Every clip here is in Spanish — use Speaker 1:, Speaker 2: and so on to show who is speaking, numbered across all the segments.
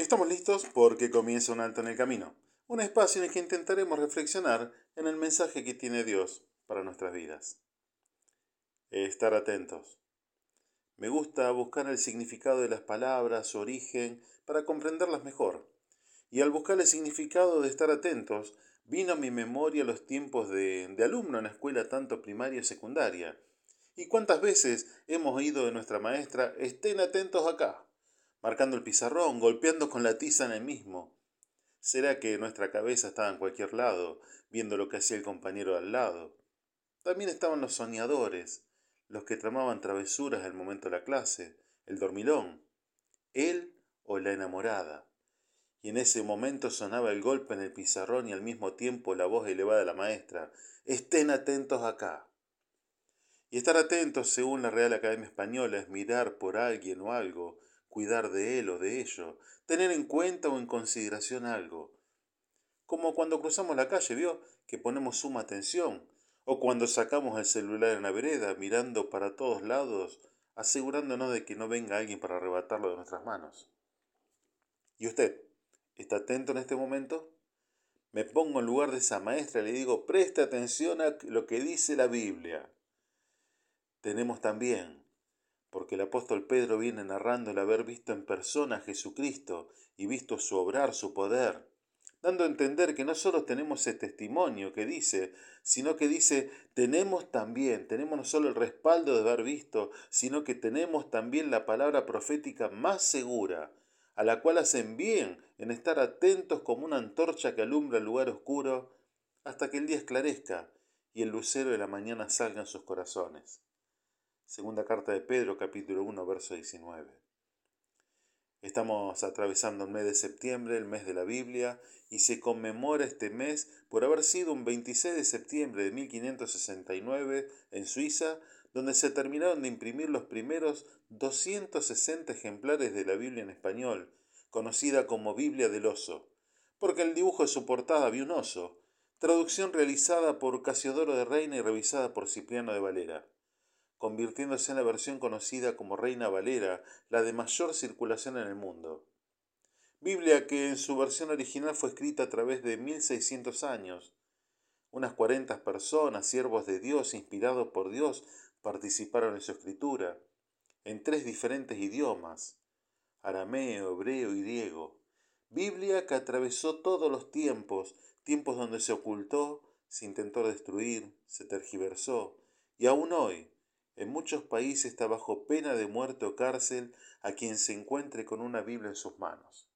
Speaker 1: Estamos listos porque comienza un alto en el camino, un espacio en el que intentaremos reflexionar en el mensaje que tiene Dios para nuestras vidas. Estar atentos. Me gusta buscar el significado de las palabras, su origen, para comprenderlas mejor. Y al buscar el significado de estar atentos, vino a mi memoria los tiempos de, alumno en la escuela tanto primaria y secundaria. Y cuántas veces hemos oído de nuestra maestra, estén atentos acá marcando el pizarrón, golpeando con la tiza en el mismo. ¿Será que nuestra cabeza estaba en cualquier lado, viendo lo que hacía el compañero al lado? También estaban los soñadores, los que tramaban travesuras el momento de la clase, el dormilón, él o la enamorada. Y en ese momento sonaba el golpe en el pizarrón y al mismo tiempo la voz elevada de la maestra, estén atentos acá. Y estar atentos, según la Real Academia Española, es mirar por alguien o algo, cuidar de él o de ello, tener en cuenta o en consideración algo. Como cuando cruzamos la calle, vio, que ponemos suma atención, o cuando sacamos el celular en la vereda, mirando para todos lados, asegurándonos de que no venga alguien para arrebatarlo de nuestras manos. ¿Y usted? ¿Está atento en este momento? Me pongo en lugar de esa maestra y le digo, preste atención a lo que dice la Biblia. Tenemos también porque el apóstol Pedro viene narrando el haber visto en persona a Jesucristo y visto su obrar, su poder, dando a entender que no solo tenemos ese testimonio que dice, sino que dice, tenemos también, tenemos no solo el respaldo de haber visto, sino que tenemos también la palabra profética más segura, a la cual hacen bien en estar atentos como una antorcha que alumbra el lugar oscuro, hasta que el día esclarezca y el lucero de la mañana salga en sus corazones. Segunda carta de Pedro, capítulo 1, verso 19. Estamos atravesando el mes de septiembre, el mes de la Biblia, y se conmemora este mes por haber sido un 26 de septiembre de 1569 en Suiza, donde se terminaron de imprimir los primeros 260 ejemplares de la Biblia en español, conocida como Biblia del Oso, porque el dibujo de su portada había un oso, traducción realizada por Casiodoro de Reina y revisada por Cipriano de Valera convirtiéndose en la versión conocida como Reina Valera, la de mayor circulación en el mundo. Biblia que en su versión original fue escrita a través de 1600 años. Unas 40 personas, siervos de Dios, inspirados por Dios, participaron en su escritura, en tres diferentes idiomas, arameo, hebreo y griego. Biblia que atravesó todos los tiempos, tiempos donde se ocultó, se intentó destruir, se tergiversó, y aún hoy, en muchos países está bajo pena de muerte o cárcel a quien se encuentre con una Biblia en sus manos.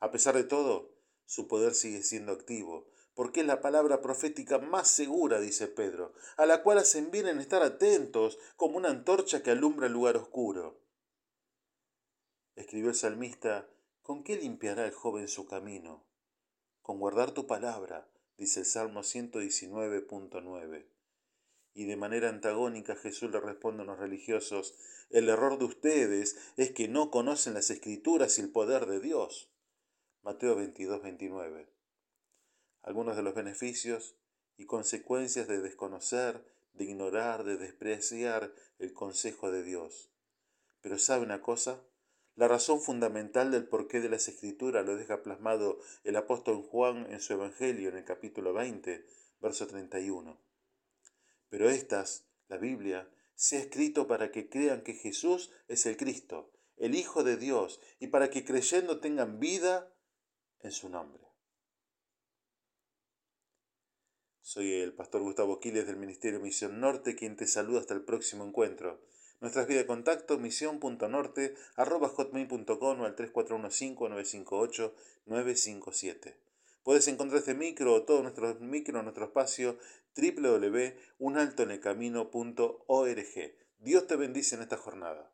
Speaker 1: A pesar de todo, su poder sigue siendo activo, porque es la palabra profética más segura, dice Pedro, a la cual hacen bien en estar atentos como una antorcha que alumbra el lugar oscuro. Escribió el salmista, ¿con qué limpiará el joven su camino? Con guardar tu palabra, dice el Salmo 119.9. Y de manera antagónica Jesús le responde a los religiosos, el error de ustedes es que no conocen las escrituras y el poder de Dios. Mateo 22, 29. Algunos de los beneficios y consecuencias de desconocer, de ignorar, de despreciar el consejo de Dios. Pero ¿sabe una cosa? La razón fundamental del porqué de las escrituras lo deja plasmado el apóstol Juan en su Evangelio en el capítulo 20, verso 31. Pero estas, la Biblia, se ha escrito para que crean que Jesús es el Cristo, el Hijo de Dios, y para que creyendo tengan vida en su nombre. Soy el pastor Gustavo Quiles del Ministerio Misión Norte, quien te saluda hasta el próximo encuentro. Nuestras vías de contacto, misión.norte, arroba hotmail.com o al 3415-958-957. Puedes encontrar este micro o todos nuestros micros en nuestro espacio www.unaltonecamino.org. Dios te bendice en esta jornada.